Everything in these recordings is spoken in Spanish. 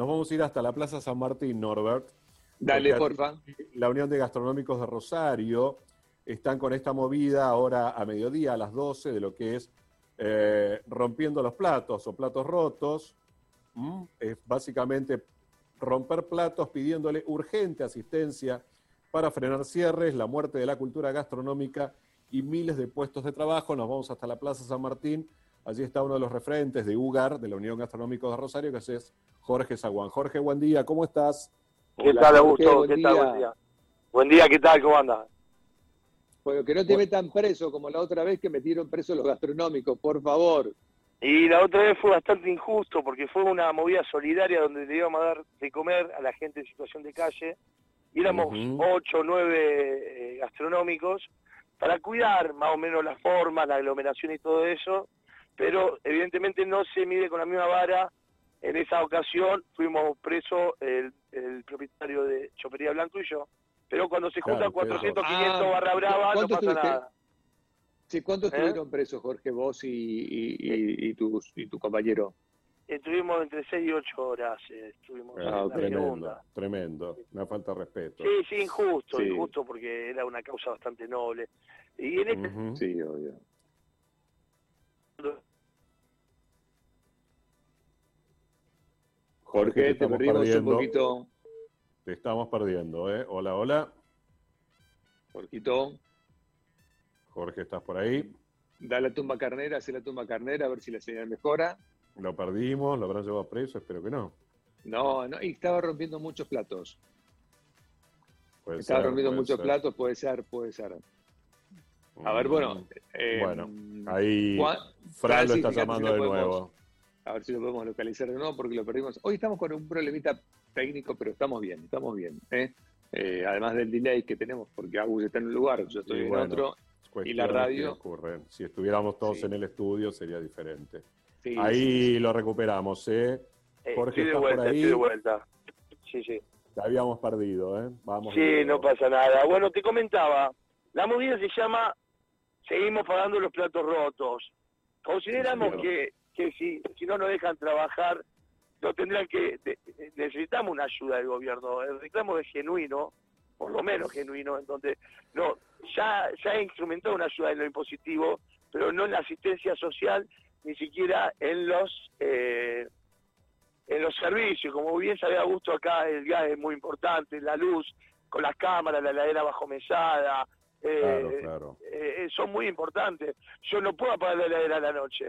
nos vamos a ir hasta la Plaza San Martín, Norbert. Dale, porfa. La Unión de Gastronómicos de Rosario están con esta movida ahora a mediodía, a las 12, de lo que es eh, rompiendo los platos o platos rotos. ¿Mm? Es básicamente romper platos pidiéndole urgente asistencia para frenar cierres, la muerte de la cultura gastronómica y miles de puestos de trabajo. Nos vamos hasta la Plaza San Martín. Allí está uno de los referentes de UGAR, de la Unión Gastronómicos de Rosario, que es Jorge Zaguán. Jorge, buen día, ¿cómo estás? ¿Qué Hola, tal, Jorge, Augusto? ¿Qué tal? Buen día. Buen día, ¿qué tal? ¿Cómo andas? Bueno, que no te metan preso como la otra vez que metieron preso los gastronómicos, por favor. Y la otra vez fue bastante injusto porque fue una movida solidaria donde le íbamos a dar de comer a la gente en situación de calle. Y éramos Ujú. ocho o nueve eh, gastronómicos para cuidar más o menos las formas, la aglomeración y todo eso. Pero evidentemente no se mide con la misma vara. En esa ocasión fuimos presos el, el propietario de Chopería Blanco y yo. Pero cuando se juntan Claro, ustedes 400, dos. 500 Ah, barra brava, no ¿cuánto pasa tuviste? nada. Sí, ¿Cuántos ¿Eh? estuvieron presos, Jorge, vos y, y, y- y tus- y tu compañero? Estuvimos entre 6 y 8 horas, eh, estuvimos Eh, en Ah, la tremendo, segunda. tremendo. Una falta de respeto. Sí, sí, injusto, Sí. injusto porque era una causa bastante noble. Y en este Ujú. Sí, obvio. Jorge, te perdimos perdiendo. un poquito. Te estamos perdiendo, ¿eh? Hola, hola. Jorgito, Jorge, ¿estás por ahí? da la tumba carnera, hace la tumba carnera, a ver si la señal mejora. Lo perdimos, lo habrán llevado preso, espero que no. No, no, y estaba rompiendo muchos platos. Puede Estaba ser, rompiendo muchos ser. platos, puede ser, puede ser. A ver, bueno. eh, Bueno, Ahí Juan- Fran lo está si llamando lo de podemos- nuevo. A ver si lo podemos localizar de nuevo porque lo perdimos. Hoy estamos con un problemita técnico, pero estamos bien, estamos bien. ¿eh? Eh, además del delay que tenemos, porque Agus está en un lugar, yo estoy Y en otro. Cuestiones la radio- ocurren. Si estuviéramos todos Sí. en el estudio sería diferente. Sí, Ahí sí, lo recuperamos, ¿eh? eh, Jorge, estoy de ¿estás por vuelta, ahí? estoy de vuelta. Sí, sí. Habíamos perdido, ¿eh? Vamos. Sí, no pasa nada. Bueno, te comentaba, la movida se llama Seguimos pagando los platos rotos. Consideramos que, que si, si no nos dejan trabajar, no tendrán que... de- necesitamos una ayuda del gobierno. El reclamo es genuino, por lo menos genuino, en donde no ya, ya ha instrumentado una ayuda en lo impositivo, pero no en la asistencia social, ni siquiera en los... eh, en los servicios, como bien sabe Augusto, acá el gas es muy importante, la luz, con las cámaras, la heladera bajo mesada, Claro, claro. eh, son muy importantes. Yo no puedo apagar la heladera a la noche.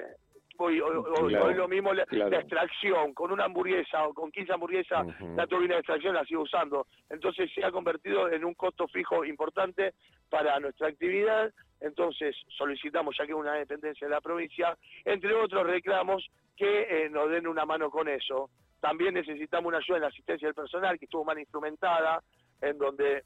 Hoy, hoy, hoy- Claro, hoy lo mismo la, claro. la extracción, con una hamburguesa o con 15 hamburguesas, la turbina de extracción la sigo usando. Entonces se ha convertido en un costo fijo importante para nuestra actividad. Entonces solicitamos, ya que es una dependencia de la provincia, entre otros reclamos, que eh, nos den una mano con eso. También necesitamos una ayuda en la asistencia del personal, que estuvo mal instrumentada, en donde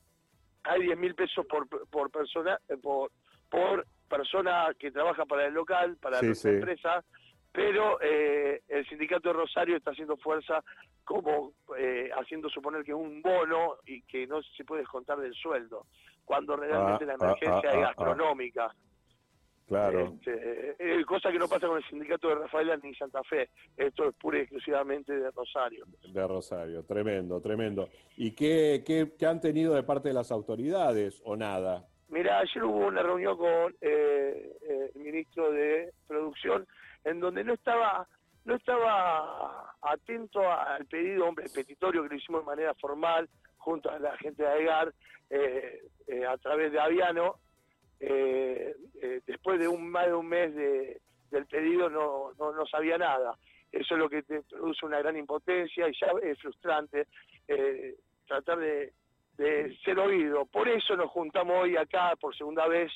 hay 10 mil pesos por, por persona eh, por, por persona que trabaja para el local, para Sí, sí. empresa, pero eh, el sindicato de Rosario está haciendo fuerza como eh, haciendo suponer que es un bono y que no se puede descontar del sueldo, cuando realmente Ah, la ah, emergencia ah, es gastronómica. Claro. Este, eh, cosa que no pasa con el sindicato de Rafaela ni Santa Fe. Esto es pura y exclusivamente de Rosario. De Rosario, tremendo, tremendo. ¿Y qué, qué, qué han tenido de parte de las autoridades o nada? Mira, ayer hubo una reunión con eh, eh, el ministro de Producción en donde no estaba no estaba atento al pedido hombre petitorio que lo hicimos de manera formal junto a la gente de AEGAR eh, eh, a través de Aviano. Eh, después de un más de un mes de- del pedido no, no, no sabía nada. Eso es lo que te produce una gran impotencia y ya es frustrante eh, tratar de, ser oído. Por eso nos juntamos hoy acá por segunda vez,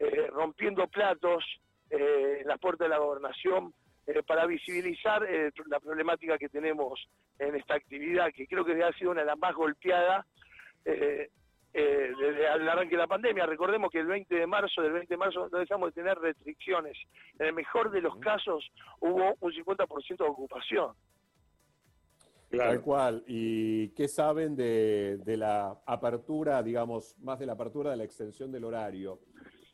eh, rompiendo platos en las puertas de la gobernación, para visibilizar la problemática que tenemos en esta actividad, que creo que ha sido una de las más golpeadas eh, desde el arranque de la pandemia. Recordemos que el 20 de marzo, del 20 de marzo, no dejamos de tener restricciones. En el mejor de los casos hubo un 50% de ocupación. Tal cual. ¿Y qué saben de, de la apertura, digamos, más de la apertura de la extensión del horario?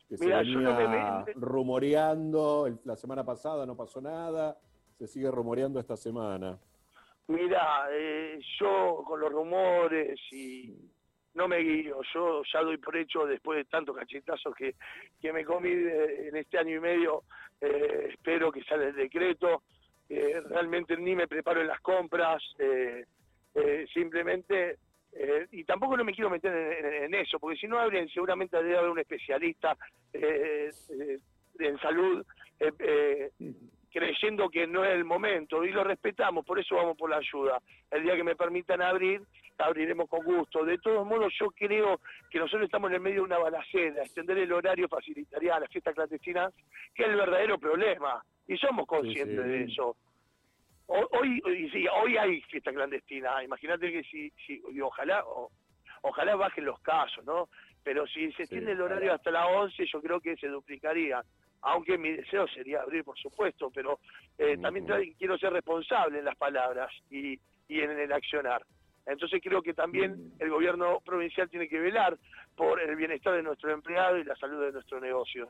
Que Mira, se yo no venía me- rumoreando, el- la semana pasada no pasó nada, se sigue rumoreando esta semana. Mira, eh, yo con los rumores y no me guío, yo ya doy por hecho después de tantos cachetazos que, que me comí en este año y medio, eh, espero que salga el decreto, eh, realmente ni me preparo en las compras, simplemente, y tampoco no me quiero meter en, eso, porque si no habría, seguramente debe haber un especialista en salud creyendo que no es el momento y lo respetamos, por eso vamos por la ayuda. El día que me permitan abrir, abriremos con gusto. De todos modos, yo creo que nosotros estamos en el medio de una balacera, extender el horario facilitaría a las fiestas clandestinas, que es el verdadero problema, y somos conscientes de eso. Hoy, sí, hoy hay fiesta clandestina, imagínate que si, si ojalá, ojalá bajen los casos, ¿no? Pero si se extiende el horario hasta las 11, yo creo que se duplicaría aunque mi deseo sería abrir, por supuesto, pero eh, también quiero ser responsable en las palabras y, en el accionar. Entonces creo que también el gobierno provincial tiene que velar por el bienestar de nuestros empleados y la salud de nuestros negocios.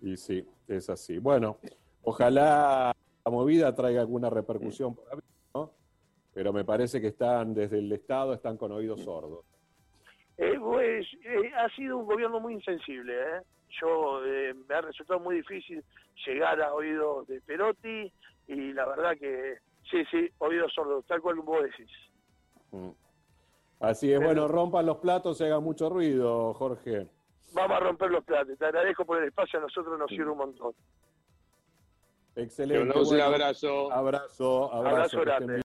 Y sí, es así. Bueno, ojalá la movida traiga alguna repercusión por ¿no? Pero me parece que están desde el Estado, están con oídos sordos. Eh, pues eh, ha sido un gobierno muy insensible, ¿eh? Yo eh, me ha resultado muy difícil llegar a oídos de Perotti y la verdad que sí, sí, oídos sordos, tal cual vos decís. Mm. Así es, bueno, rompan los platos y hagan mucho ruido, Jorge. Vamos a romper los platos, te agradezco por el espacio, a nosotros nos sirve un montón. Excelente. un abrazo. Abrazo, abrazo. Abrazo grande.